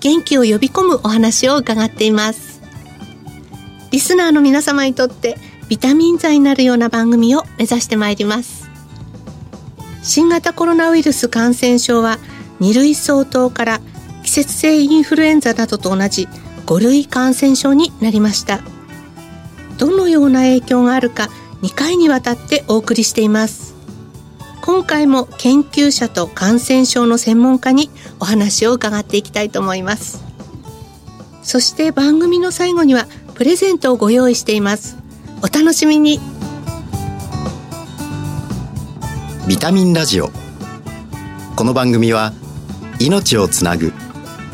元気を呼び込むお話を伺っています。リスナーの皆様にとってビタミン剤になるような番組を目指してまいります。新型コロナウイルス感染症は2類相当から季節性インフルエンザなどと同じ5類感染症になりました。どのような影響があるか2回にわたってお送りしています。今回も研究者と感染症の専門家にお話を伺っていきたいと思います。そして番組の最後にはプレゼントをご用意しています。お楽しみに。ビタミンラジオ。この番組は命をつなぐ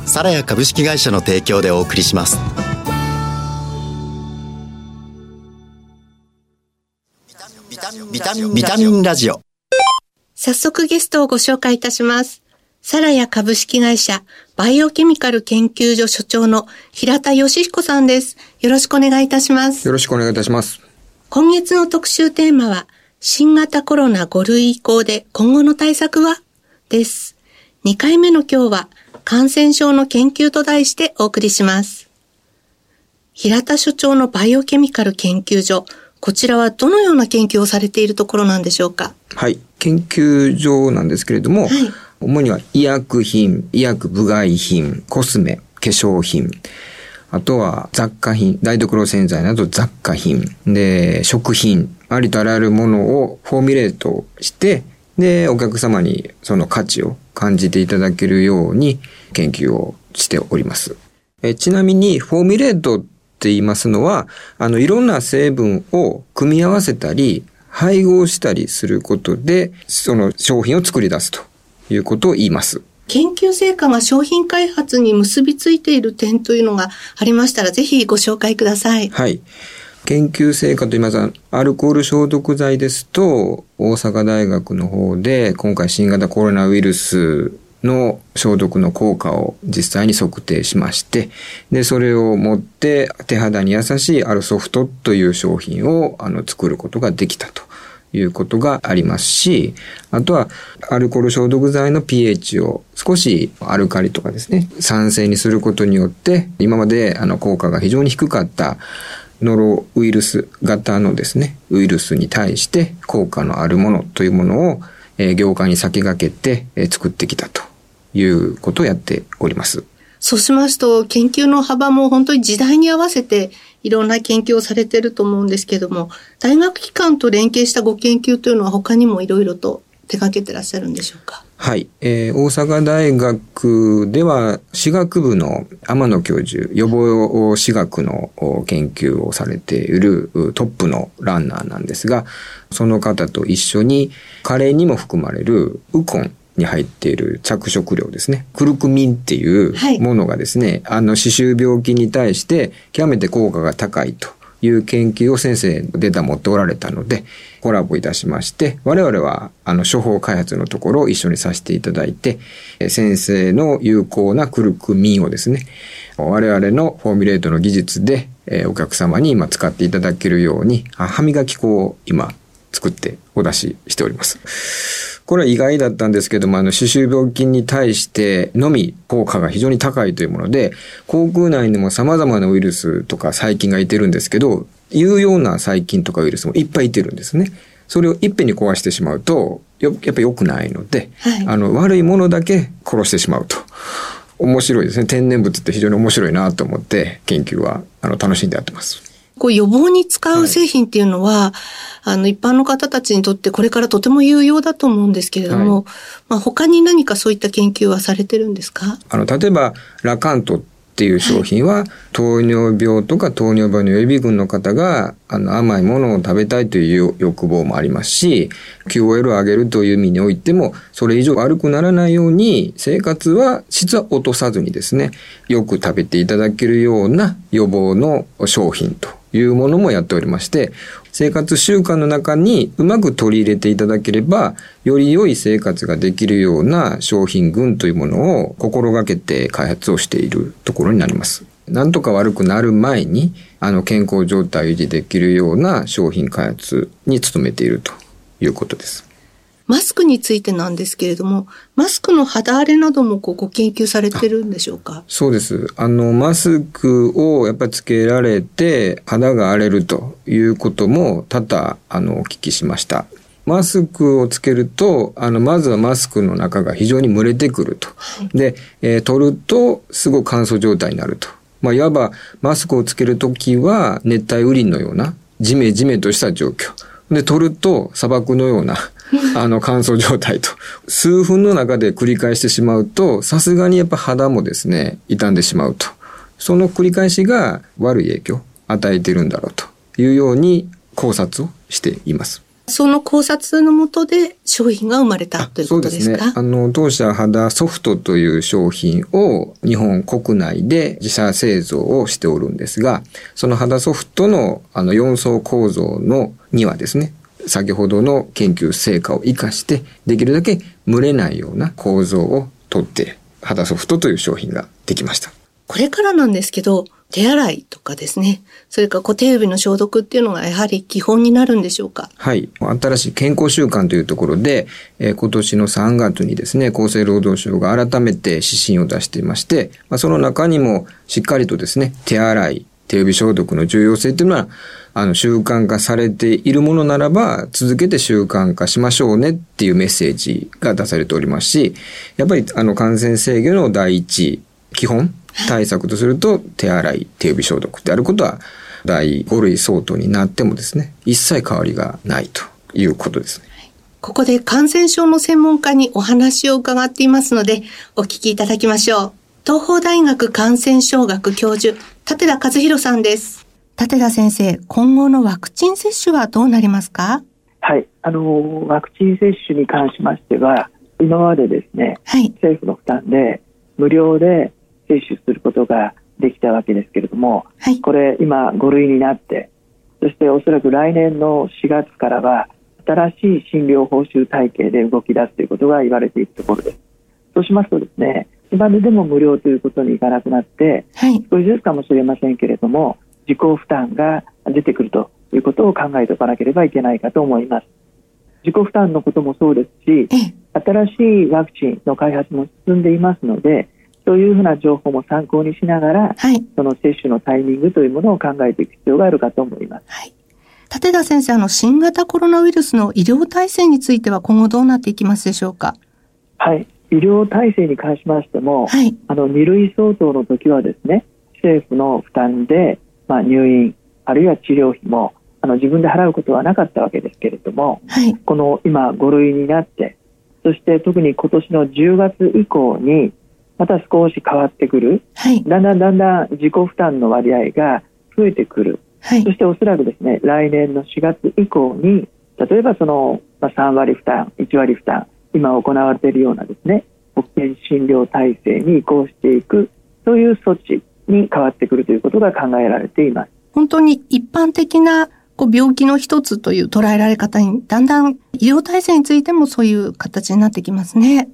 サラヤ株式会社の提供でお送りします。ビタミンビタミンラジオ早速ゲストをご紹介いたしますサラヤ株式会社バイオケミカル研究所所長の平田義彦さんです。よろしくお願いいたします。よろしくお願いいたします。今月の特集テーマは、新型コロナ5類移行で今後の対策は？です。2回目の今日は、感染症の研究と題してお送りします。平田所長のバイオケミカル研究所、こちらはどのような研究をされているところなんでしょうか？はい。研究所なんですけれども、はい主には医薬品、医薬部外品、コスメ、化粧品、あとは雑貨品、台所洗剤など雑貨品、で、食品、ありとあらゆるものをフォーミュレートして、で、お客様にその価値を感じていただけるように研究をしております。えちなみに、フォーミュレートって言いますのは、あの、いろんな成分を組み合わせたり、配合したりすることで、その商品を作り出すということを言います。研究成果が商品開発に結びついている点というのがありましたら、ぜひご紹介ください。はい。研究成果といいますと、アルコール消毒剤ですと、大阪大学の方で、今回新型コロナウイルスの消毒の効果を実際に測定しまして、で、それを持って手肌に優しいアルソフトという商品をあの作ることができたと。いうことがありますし、あとはアルコール消毒剤の pH を少しアルカリとかですね、酸性にすることによって、今まであの効果が非常に低かったノロウイルス型のですね、ウイルスに対して効果のあるものというものを、業界に先駆けて、作ってきたということをやっております。そうしますと、研究の幅も本当に時代に合わせていろんな研究をされていると思うんですけども、大学機関と連携したご研究というのは他にもいろいろと手掛けてらっしゃるんでしょうか？はい。えー大阪大学では、歯学部の天野教授、予防歯学のお研究をされているうトップのランナーなんですが、その方と一緒に、カレーにも含まれるウコンに入っている着色料ですね。クルクミンっていうはいものがですね、あの、歯周病気に対して極めて効果が高いという研究を先生データ持っておられたので、コラボいたしまして、我々はあの処方開発のところを一緒にさせていただいて、え先生の有効なクルクミンをですね、我々のフォーミュレートの技術で、えーお客様に今使っていただけるように、あ歯磨き粉を今作ってお出ししております。これは意外だったんですけども、あの、歯周病菌に対してのみ効果が非常に高いというもので、口腔内にも様々なウイルスとか細菌がいてるんですけど、有用な細菌とかウイルスもいっぱいいてるんですね。それをいっぺんに壊してしまうと、よやっぱ良くないので、はいあの、悪いものだけ殺してしまうと。面白いですね。天然物って非常に面白いなと思って、研究は、あの、楽しんでやってます。こう予防に使う製品っていうのは、あの一般の方たちにとってこれからとても有用だと思うんですけれども、まあ他に何かそういった研究はされてるんですか？あの、例えば、ラカントっっていう商品は、糖尿病とか糖尿病の予備軍の方が、あの、甘いものを食べたいという欲望もありますし、QOL を上げるという意味においても、それ以上悪くならないように、生活は質は落とさずにですね、よく食べていただけるような予防の商品というものもやっておりまして、生活習慣の中にうまく取り入れていただければ、より良い生活ができるような商品群というものを心がけて開発をしているところになります。なんとか悪くなる前に、あの健康状態を維持できるような商品開発に努めているということです。マスクについてなんですけれども、マスクの肌荒れなどもこうご研究されてるんでしょうか？そうです。あの、マスクをやっぱりつけられて肌が荒れるということも多々、あの、お聞きしました。マスクをつけると、あの、まずはマスクの中が非常に蒸れてくると。はい、で、えー、取ると、すごく乾燥状態になると。まあ、いわば、マスクをつけるときは、熱帯雨林のような、ジメジメとした状況。で、取ると、砂漠のような、あの乾燥状態と。数分の中で繰り返してしまうと、さすがにやっぱ肌もですね、傷んでしまうと。その繰り返しが悪い影響を与えているんだろうというように考察をしています。その考察のもとで商品が生まれたということですか？そうですね。あの、当社肌ソフトという商品を日本国内で自社製造をしておるんですが、その肌ソフトのあの4層構造のにはですね、先ほどの研究成果を活かして、できるだけ蒸れないような構造をとって、肌ソフトという商品ができました。これからなんですけど、手洗いとかですね、それから手指の消毒っていうのがやはり基本になるんでしょうか？はい。新しい健康習慣というところで、えー、今年の3月にですね、厚生労働省が改めて指針を出していまして、まあ、その中にもしっかりとですね、手洗い、手指消毒の重要性っていうのは、あの、習慣化されているものならば、続けて習慣化しましょうねっていうメッセージが出されておりますし、やっぱり、あの、感染制御の第一基本対策とすると、手洗い、手指消毒であることは、第5類相当になってもですね、一切変わりがないということですね。ここで感染症の専門家にお話を伺っていますので、お聞きいただきましょう。東邦大学感染症学教授、立田和弘さんです。立田先生、今後のワクチン接種はどうなりますか？はい、あの、ワクチン接種に関しましては、今までですね、はい、政府の負担で無料で接種することができたわけですけれども、はい、これ今5類になって、そしておそらく来年の4月からは新しい診療報酬体系で動き出すということが言われているところです。そうしますとですね、今ででも無料ということにいかなくなって、はい、少しずつかもしれませんけれども、自己負担が出てくるということを考えておかなければいけないかと思います。自己負担のこともそうですし、新しいワクチンの開発も進んでいますので、そういうふうな情報も参考にしながら、はい、その接種のタイミングというものを考えていく必要があるかと思います。はい、立田先生、あの、新型コロナウイルスの医療体制については今後どうなっていきますでしょうか？はい。医療体制に関しましても、はい、あの、2類相当の時はですね、政府の負担で、まあ、入院あるいは治療費もあの自分で払うことはなかったわけですけれども、はい、この今5類になってそして特に今年の10月以降にまた少し変わってくる、はい、だんだんだんだん自己負担の割合が増えてくる、はい、そしておそらくですね来年の4月以降に例えばその、まあ、3割負担1割負担今行われているようなですね保険診療体制に移行していくそういう措置に変わってくるということが考えられています。本当に一般的なこう病気の一つという捉えられ方に、だんだん医療体制についてもそういう形になってきますね。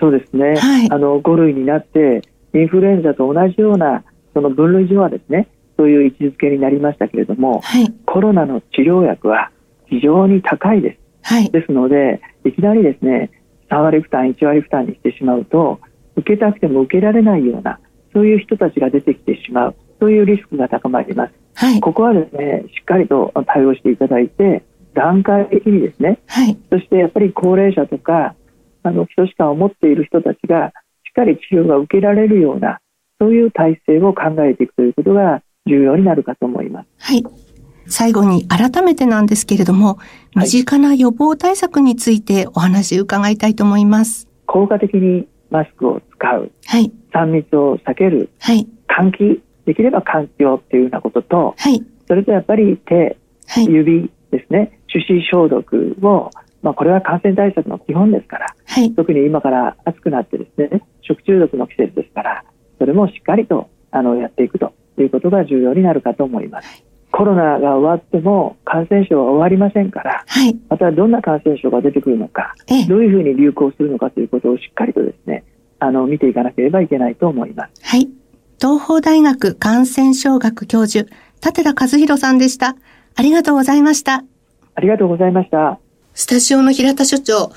そうですね。はい、あの、5類になって、インフルエンザと同じような、その分類上はですね、そういう位置づけになりましたけれども、はい、コロナの治療薬は非常に高いです。はい、ですので、いきなりですね、3割負担、1割負担にしてしまうと、受けたくても受けられないような、そういう人たちが出てきてしまうそういうリスクが高まります、はい、ここはですねしっかりと対応していただいて段階的にですね、はい、そしてやっぱり高齢者とかあの基礎疾患を持っている人たちがしっかり治療が受けられるようなそういう体制を考えていくということが重要になるかと思います。はい最後に改めてなんですけれども、身近な予防対策についてお話伺いたいと思います。効果的にマスクを使う。はい。3密を避ける。はい。換気できれば換気をっていうようなことと、はい、それとやっぱり手、はい、指ですね手指消毒を、まあ、これは感染対策の基本ですから、はい、特に今から暑くなってですね食中毒の季節ですからそれもしっかりとあのやっていくということが重要になるかと思います。コロナが終わっても感染症は終わりませんから、はい、またどんな感染症が出てくるのか、どういうふうに流行するのかということをしっかりとですね、あの、見ていかなければいけないと思います。はい。東邦大学感染症学教授、立田和弘さんでした。ありがとうございました。ありがとうございました。スタジオの平田所長、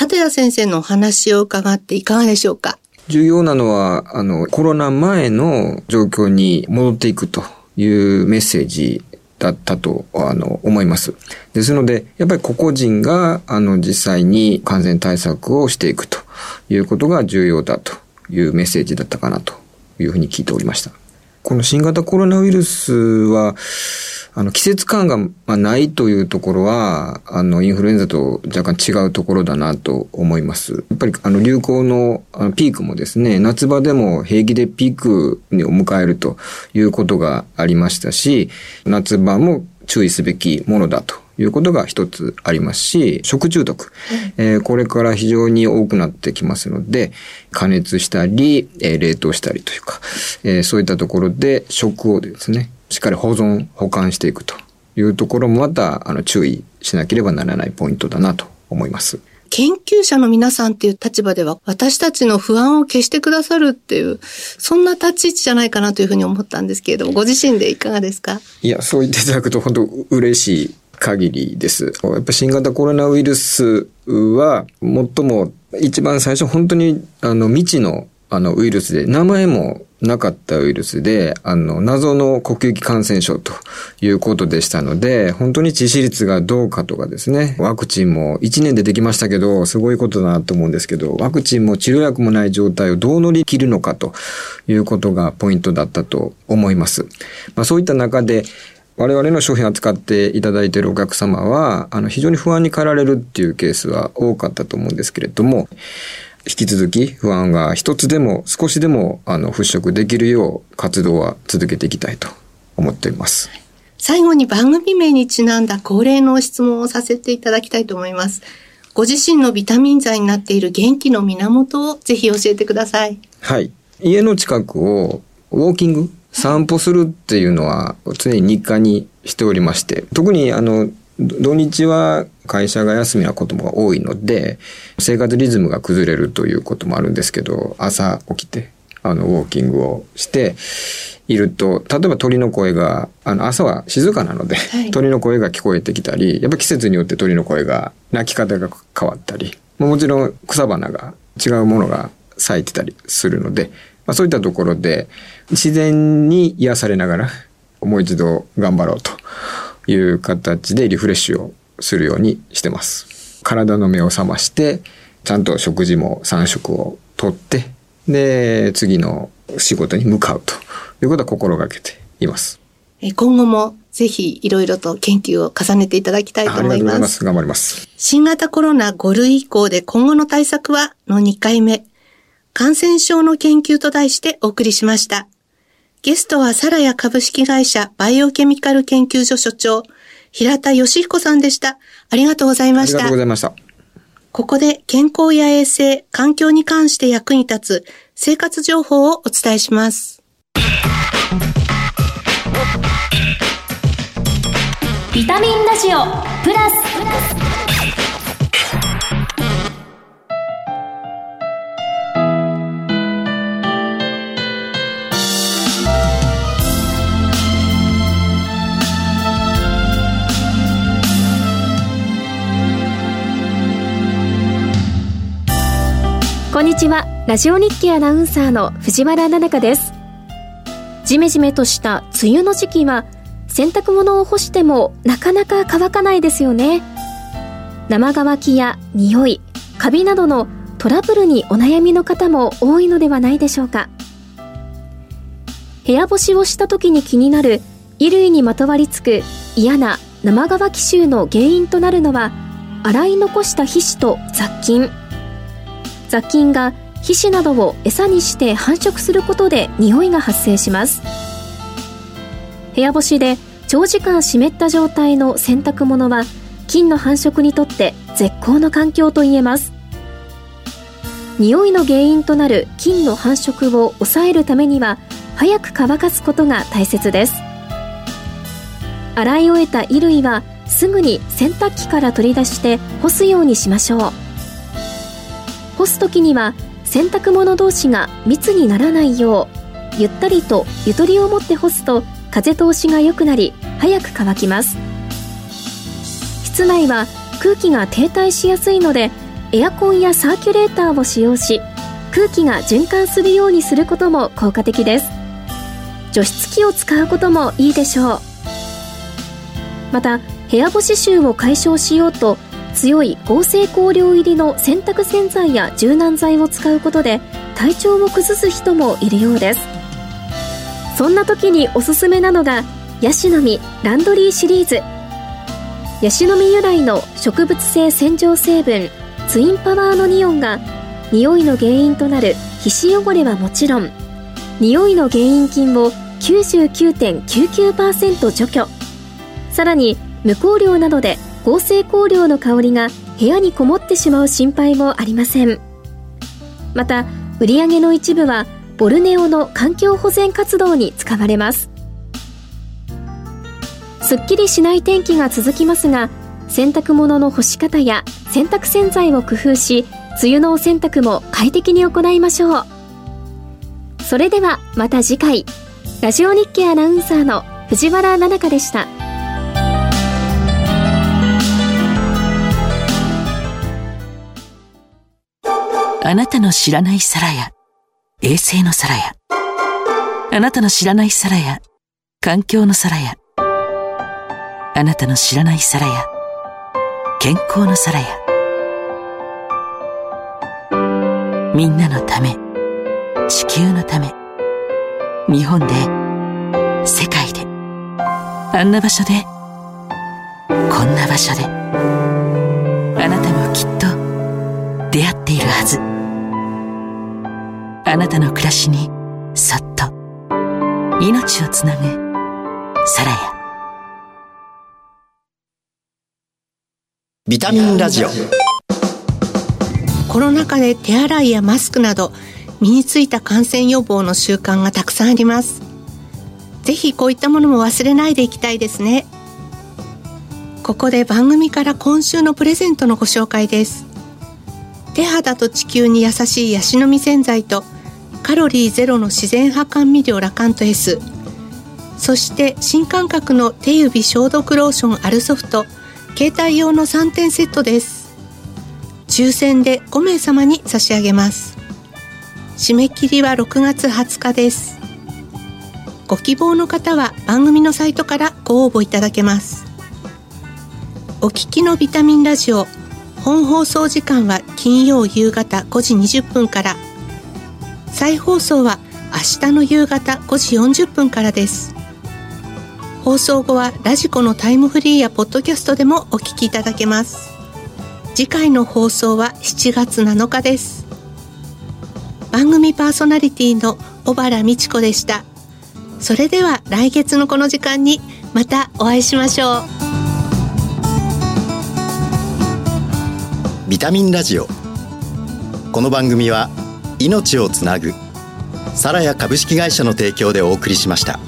立田先生のお話を伺っていかがでしょうか？重要なのは、あの、コロナ前の状況に戻っていくというメッセージだったと、あの、思います。ですので、やっぱり個々人が、あの、実際に感染対策をしていくということが重要だというメッセージだったかなというふうに聞いておりました。この新型コロナウイルスは、あの、季節感がないというところは、あの、インフルエンザと若干違うところだなと思います。やっぱり、あの、流行のピークもですね、夏場でも平気でピークを迎えるということがありましたし、夏場も注意すべきものだということが一つありますし、食中毒、えー、これから非常に多くなってきますので、加熱したり、えー、冷凍したりというか、えー、そういったところで食をですね、しっかり保存、保管していくというところもまた、あの、注意しなければならないポイントだなと思います。研究者の皆さんっていう立場では、私たちの不安を消してくださるっていう、そんな立ち位置じゃないかなというふうに思ったんですけれども、ご自身でいかがですか？いや、そう言っていただくと本当嬉しい限りです。やっぱ新型コロナウイルスは、最も一番最初本当にあの未知のあのウイルスで、名前もなかったウイルスで、あの、謎の呼吸器感染症ということでしたので、本当に致死率がどうかとかですね、ワクチンも1年でできましたけど、すごいことだなと思うんですけど、ワクチンも治療薬もない状態をどう乗り切るのかということがポイントだったと思います。まあ、そういった中で、我々の商品を扱っていただいているお客様は、あの、非常に不安に駆られるっていうケースは多かったと思うんですけれども、引き続き不安が一つでも少しでもあの払拭できるよう活動は続けていきたいと思っています。最後に番組名にちなんだ恒例の質問をさせていただきたいと思います。ご自身のビタミン剤になっている元気の源をぜひ教えてください。はい。家の近くをウォーキング散歩するっていうのは常に日課にしておりまして、特にあの土日は会社が休みなことも多いので、生活リズムが崩れるということもあるんですけど、朝起きて、あの、ウォーキングをしていると、例えば鳥の声が、あの、朝は静かなので、はい、鳥の声が聞こえてきたり、やっぱ季節によって鳥の声が、鳴き方が変わったり、もちろん草花が違うものが咲いてたりするので、まあ、そういったところで、自然に癒されながら、もう一度頑張ろうという形でリフレッシュをするようにしてます。体の目を覚まして、ちゃんと食事も3食をとって、で、次の仕事に向かうということは心がけています。今後もぜひいろいろと研究を重ねていただきたいと思います。ありがとうございます。頑張ります。新型コロナ5類以降で今後の対策はの2回目、感染症の研究と題してお送りしました。ゲストはサラヤ株式会社バイオケミカル研究所所長、平田義彦さんでした。ありがとうございました。ありがとうございました。ここで健康や衛生、環境に関して役に立つ生活情報をお伝えします。ビタミンラジオプラスこんにちは。ラジオ日記アナウンサーの藤原奈々香です。ジメジメとした梅雨の時期は洗濯物を干してもなかなか乾かないですよね。生乾きや匂いカビなどのトラブルにお悩みの方も多いのではないでしょうか。部屋干しをした時に気になる衣類にまとわりつく嫌な生乾き臭の原因となるのは洗い残した皮脂と雑菌。雑菌が皮脂などを餌にして繁殖することで匂いが発生します。部屋干しで長時間湿った状態の洗濯物は菌の繁殖にとって絶好の環境と言えます。匂いの原因となる菌の繁殖を抑えるためには早く乾かすことが大切です。洗い終えた衣類はすぐに洗濯機から取り出して干すようにしましょう。干す時には洗濯物同士が密にならないようゆったりとゆとりを持って干すと風通しが良くなり早く乾きます。室内は空気が停滞しやすいのでエアコンやサーキュレーターを使用し空気が循環するようにすることも効果的です。除湿機を使うこともいいでしょう。また部屋干し臭を解消しようと強い合成香料入りの洗濯洗剤や柔軟剤を使うことで体調を崩す人もいるようです。そんな時におすすめなのがヤシの実ランドリーシリーズ。ヤシの実由来の植物性洗浄成分ツインパワーのニオンが匂いの原因となる皮脂汚れはもちろん匂いの原因菌を99.99%除去。さらに無香料などで合成香料の香りが部屋にこもってしまう心配もありません。また売り上げの一部はボルネオの環境保全活動に使われます。すっきりしない天気が続きますが洗濯物の干し方や洗濯洗剤を工夫し梅雨のお洗濯も快適に行いましょう。それではまた次回。ラジオ日経アナウンサーの藤原奈々香でした。あなたの知らない皿や衛星の皿やあなたの知らない皿や環境の皿やあなたの知らない皿や健康の皿やみんなのため。地球のため。日本で。世界で。あんな場所で。こんな場所で。あなたもきっと。出会っているはず。あなたの暮らしにそっと命をつなぐサラヤビタミンラジオ。コロナ禍で手洗いやマスクなど身についた感染予防の習慣がたくさんあります。ぜひこういったものも忘れないでいきたいですね。ここで番組から今週のプレゼントのご紹介です。手肌と地球に優しいヤシの実洗剤とカロリーゼロの自然派甘味料ラカント S そして新感覚の手指消毒ローションアルソフト。携帯用の3点セットです。抽選で5名様に差し上げます。締め切りは6月20日です。ご希望の方は番組のサイトからご応募いただけます。お聞きのビタミンラジオ。本放送時間は金曜夕方5時20分から。再放送は明日の夕方5時40分からです。放送後はラジコのタイムフリーやポッドキャストでもお聞きいただけます。次回の放送は7月7日です。番組パーソナリティの小原美智子でした。それでは来月のこの時間にまたお会いしましょう。ビタミンラジオ。この番組は命をつなぐサラヤ株式会社の提供でお送りしました。